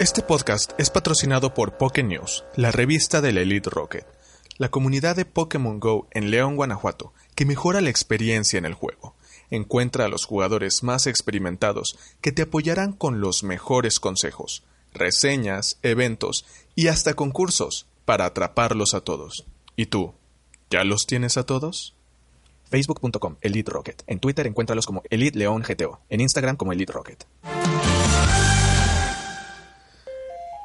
Este podcast es patrocinado por Poké News, la revista del Elite Rocket, la comunidad de Pokémon Go en León, Guanajuato, que mejora la experiencia en el juego. Encuentra a los jugadores más experimentados que te apoyarán con los mejores consejos, reseñas, eventos y hasta concursos para atraparlos a todos. ¿Y tú? ¿Ya los tienes a todos? Facebook.com Elite Rocket. En Twitter encuéntralos como Elite León GTO. En Instagram como Elite Rocket.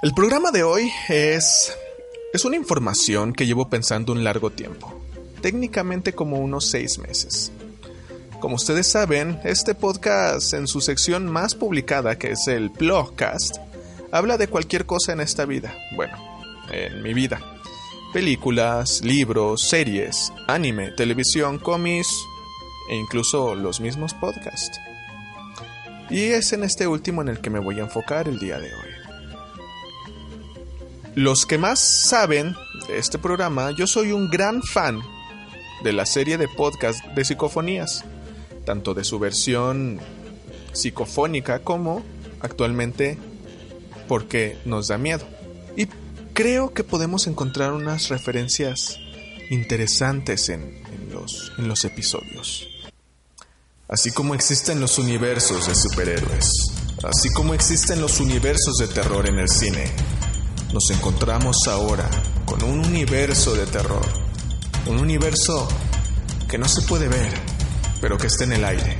El programa de hoy es. es una información que llevo pensando un largo tiempo, técnicamente como unos seis meses. Como ustedes saben, este podcast en su sección más publicada, que es el Blogcast, habla de cualquier cosa en esta vida. Bueno, en mi vida. Películas, libros, series, anime, televisión, cómics e incluso los mismos podcasts. Y es en este último en el que me voy a enfocar el día de hoy. Los que más saben de este programa, yo soy un gran fan de la serie de podcast de psicofonías, tanto de su versión psicofónica como actualmente porque nos da miedo. Y creo que podemos encontrar unas referencias interesantes en, los, en los episodios. Así como existen los universos de superhéroes, así como existen los universos de terror en el cine, nos encontramos ahora con un universo de terror. Un universo que no se puede ver, pero que está en el aire.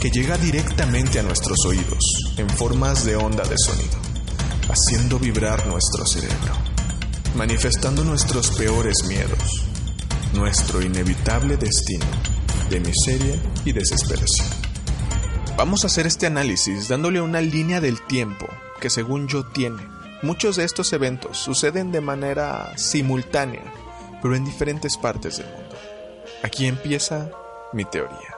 Que llega directamente a nuestros oídos en formas de onda de sonido, haciendo vibrar nuestro cerebro, manifestando nuestros peores miedos, nuestro inevitable destino de miseria y desesperación. Vamos a hacer este análisis dándole una línea del tiempo que según yo tiene Muchos de estos eventos suceden de manera simultánea, pero en diferentes partes del mundo. Aquí empieza mi teoría.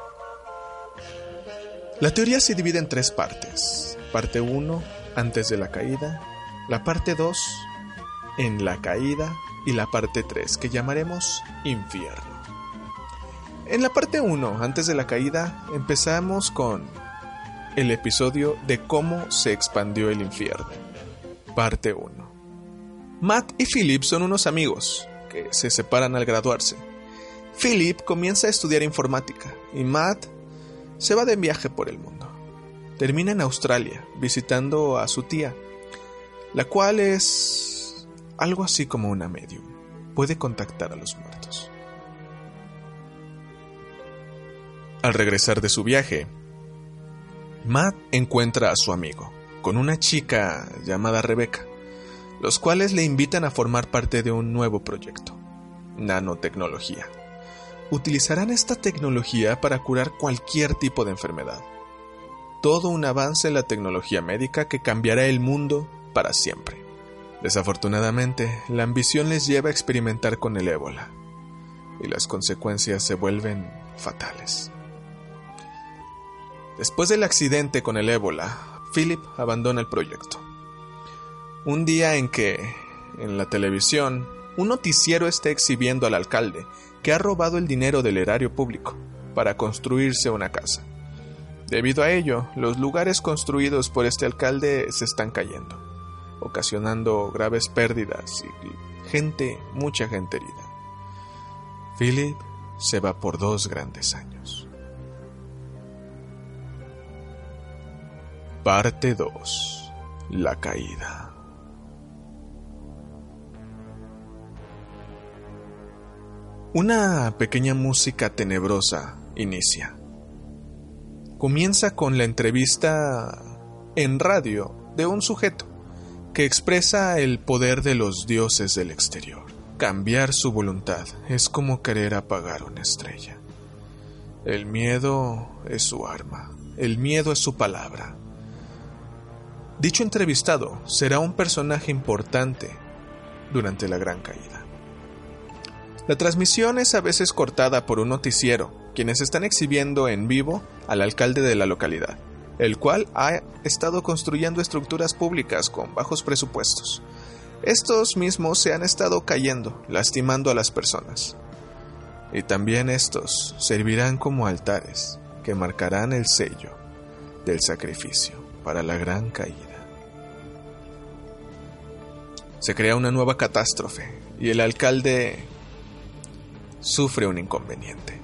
La teoría se divide en tres partes. Parte 1, antes de la caída, la parte 2, en la caída, y la parte 3, que llamaremos infierno. En la parte 1, antes de la caída, empezamos con el episodio de cómo se expandió el infierno Parte 1 Matt y Philip son unos amigos que se separan al graduarse. Philip comienza a estudiar informática y Matt se va de viaje por el mundo. Termina en Australia visitando a su tía, la cual es algo así como una medium. Puede contactar a los muertos. Al regresar de su viaje, Matt encuentra a su amigo, con una chica llamada Rebeca, los cuales le invitan a formar parte de un nuevo proyecto, nanotecnología. Utilizarán esta tecnología para curar cualquier tipo de enfermedad. Todo un avance en la tecnología médica que cambiará el mundo para siempre. Desafortunadamente, la ambición les lleva a experimentar con el ébola, y las consecuencias se vuelven fatales. Después del accidente con el ébola, Philip abandona el proyecto. Un día en que, en la televisión, un noticiero está exhibiendo al alcalde que ha robado el dinero del erario público para construirse una casa. Debido a ello, los lugares construidos por este alcalde se están cayendo, ocasionando graves pérdidas y gente, mucha gente herida. Philip se va por dos grandes años. Parte 2. La caída. Una pequeña música tenebrosa inicia. Comienza con la entrevista en radio de un sujeto que expresa el poder de los dioses del exterior. Cambiar su voluntad es como querer apagar una estrella. El miedo es su arma, el miedo es su palabra, Dicho entrevistado será un personaje importante durante la gran caída. La transmisión es a veces cortada por un noticiero, quienes están exhibiendo en vivo al alcalde de la localidad, el cual ha estado construyendo estructuras públicas con bajos presupuestos. Estos mismos se han estado cayendo, lastimando a las personas. Y también estos servirán como altares que marcarán el sello del sacrificio para la gran caída. Se crea una nueva catástrofe y el alcalde sufre un inconveniente,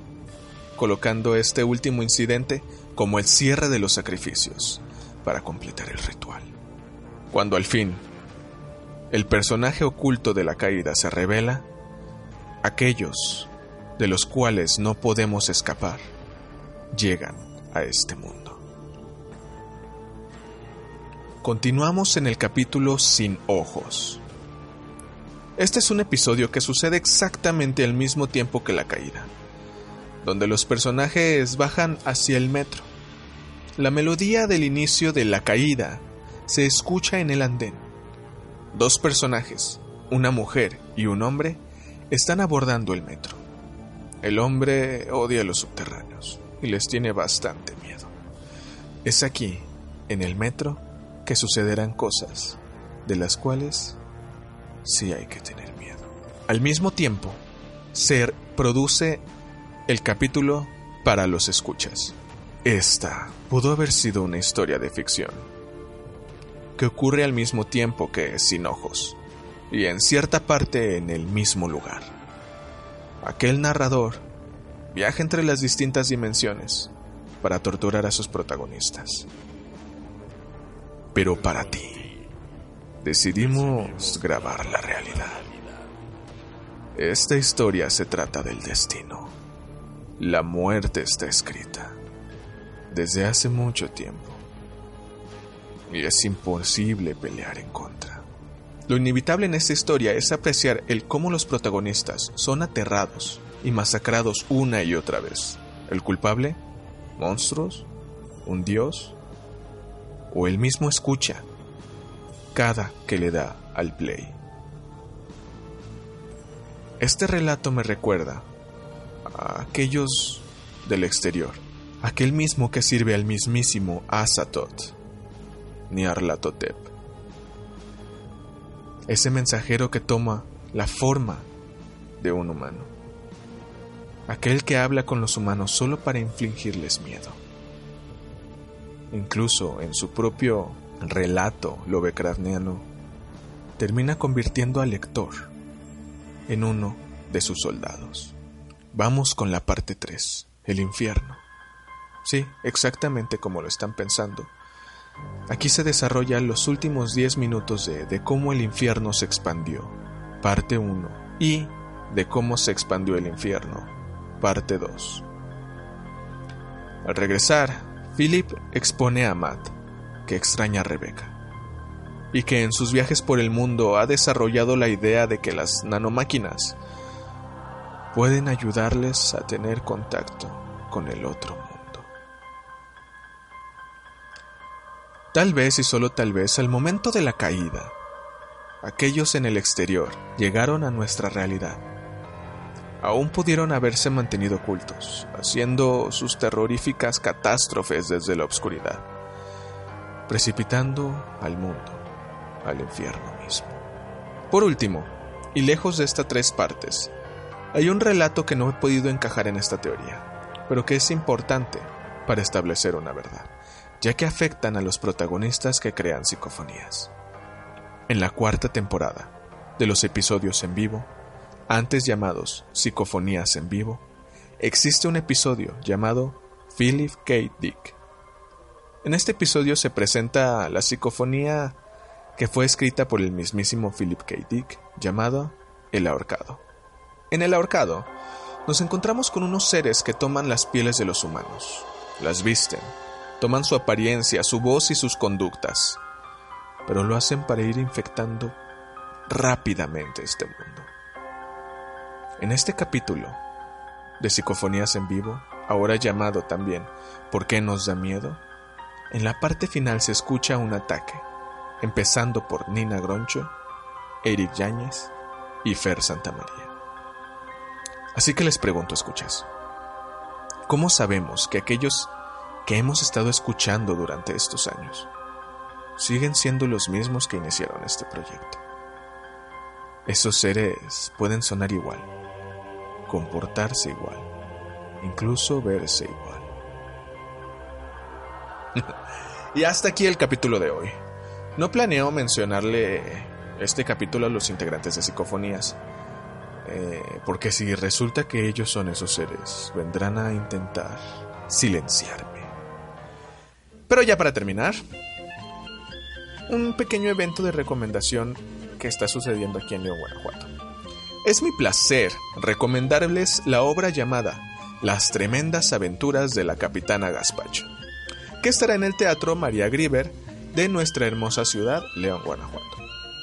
colocando este último incidente como el cierre de los sacrificios para completar el ritual. Cuando al fin el personaje oculto de la caída se revela, aquellos de los cuales no podemos escapar llegan a este mundo. Continuamos en el capítulo Sin Ojos. Este es un episodio que sucede exactamente al mismo tiempo que la caída, donde los personajes bajan hacia el metro. La melodía del inicio de la caída se escucha en el andén. Dos personajes, una mujer y un hombre, están abordando el metro. El hombre odia los subterráneos y les tiene bastante miedo. Es aquí, en el metro, que sucederán cosas de las cuales sí hay que tener miedo. Al mismo tiempo, se produce el capítulo para los escuchas. Esta pudo haber sido una historia de ficción, que ocurre al mismo tiempo que Sin Ojos, y en cierta parte en el mismo lugar. Aquel narrador viaja entre las distintas dimensiones para torturar a sus protagonistas. Pero para ti, decidimos grabar la realidad. Esta historia se trata del destino. La muerte está escrita desde hace mucho tiempo y es imposible pelear en contra. Lo inevitable en esta historia es apreciar el cómo los protagonistas son aterrados y masacrados una y otra vez. ¿El culpable? ¿Monstruos? ¿Un dios? ¿O él mismo escucha cada que le da al play. Este relato me recuerda a aquellos del exterior, aquel mismo que sirve al mismísimo Azatoth, Niarlatotep. Ese mensajero que toma la forma de un humano. Aquel que habla con los humanos solo para infligirles miedo. Incluso en su propio relato lovecraftiano termina convirtiendo al lector en uno de sus soldados. Vamos con la parte 3, el infierno. Sí, exactamente como lo están pensando. Aquí se desarrollan los últimos 10 minutos de, de cómo el infierno se expandió, parte 1, y de cómo se expandió el infierno, parte 2. Al regresar, Philip expone a Matt que extraña a Rebeca, y que en sus viajes por el mundo ha desarrollado la idea de que las nanomáquinas pueden ayudarles a tener contacto con el otro mundo. Tal vez y solo tal vez al momento de la caída, aquellos en el exterior llegaron a nuestra realidad. Aún pudieron haberse mantenido ocultos, haciendo sus terroríficas catástrofes desde la oscuridad precipitando al mundo, al infierno mismo. Por último, y lejos de estas tres partes, hay un relato que no he podido encajar en esta teoría, pero que es importante para establecer una verdad, ya que afectan a los protagonistas que crean psicofonías. En la cuarta temporada de los episodios en vivo, antes llamados psicofonías en vivo, existe un episodio llamado Philip K. Dick, en este episodio se presenta la psicofonía que fue escrita por el mismísimo Philip K. Dick, llamada El ahorcado. En El ahorcado, nos encontramos con unos seres que toman las pieles de los humanos, las visten, toman su apariencia, su voz y sus conductas, pero lo hacen para ir infectando rápidamente este mundo. En este capítulo de Psicofonías en Vivo, ahora llamado también ¿Por qué nos da miedo? En la parte final se escucha un ataque, empezando por Nina Groncho, Eric Yáñez y Fer Santamaría. Así que les pregunto, escuchas, ¿cómo sabemos que aquellos que hemos estado escuchando durante estos años siguen siendo los mismos que iniciaron este proyecto? Esos seres pueden sonar igual, comportarse igual, incluso verse igual. y hasta aquí el capítulo de hoy. No planeo mencionarle este capítulo a los integrantes de Psicofonías. Eh, porque si resulta que ellos son esos seres, vendrán a intentar silenciarme. Pero ya para terminar, un pequeño evento de recomendación que está sucediendo aquí en León, Guanajuato. Es mi placer recomendarles la obra llamada Las tremendas aventuras de la capitana Gaspacho, que estará en el Teatro María Griver de nuestra hermosa ciudad, León, Guanajuato.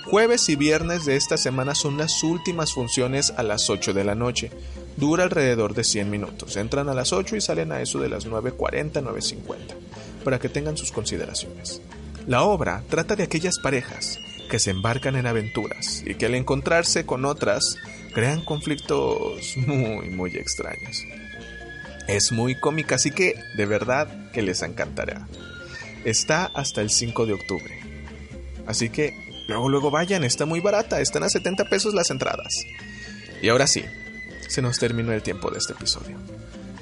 Jueves y viernes de esta semana son las últimas funciones a las 8 de la noche. Dura alrededor de 100 minutos. Entran a las 8 y salen a eso de las 9.40, 9.50, para que tengan sus consideraciones. La obra trata de aquellas parejas que se embarcan en aventuras y que al encontrarse con otras crean conflictos muy, muy extraños. Es muy cómica, así que de verdad que les encantará. Está hasta el 5 de octubre. Así que luego, luego vayan, está muy barata, están a 70 pesos las entradas. Y ahora sí, se nos terminó el tiempo de este episodio.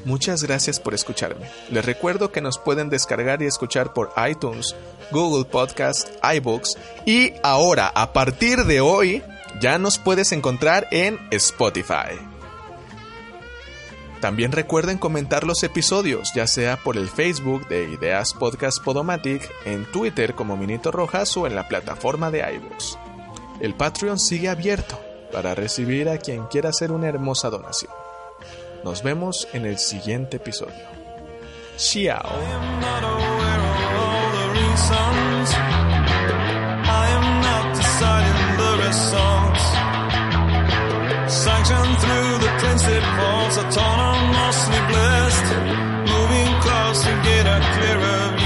Muchas gracias por escucharme. Les recuerdo que nos pueden descargar y escuchar por iTunes, Google Podcast, iBooks y ahora, a partir de hoy, ya nos puedes encontrar en Spotify. También recuerden comentar los episodios, ya sea por el Facebook de Ideas Podcast Podomatic, en Twitter como Minito Rojas o en la plataforma de iBooks. El Patreon sigue abierto para recibir a quien quiera hacer una hermosa donación. Nos vemos en el siguiente episodio. Xiao. Sanctioned falls autonomously blessed, moving close to get a clearer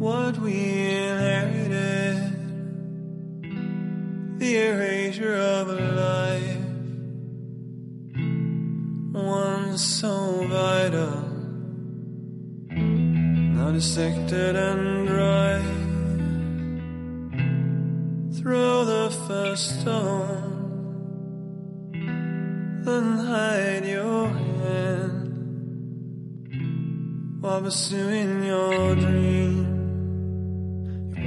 What we inherited, the erasure of a life, once so vital, now dissected and dry. Throw the first stone then hide your hand while pursuing your dream.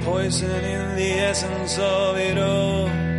You're poisoning the essence of it all.